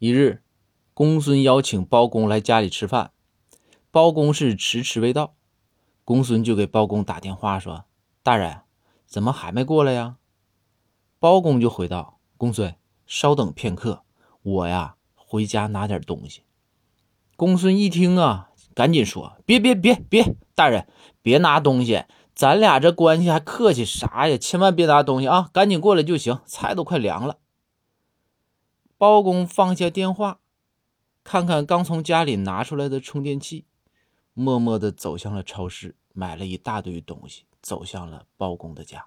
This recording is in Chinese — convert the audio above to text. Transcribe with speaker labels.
Speaker 1: 一日，公孙邀请包公来家里吃饭，包公是迟迟未到，公孙就给包公打电话说：“大人，怎么还没过来呀？”包公就回道：“公孙，稍等片刻，我呀回家拿点东西。”公孙一听啊，赶紧说：“别别别别，大人别拿东西，咱俩这关系还客气啥呀？千万别拿东西啊，赶紧过来就行，菜都快凉了。”包公放下电话，看看刚从家里拿出来的充电器，默默地走向了超市，买了一大堆东西，走向了包公的家。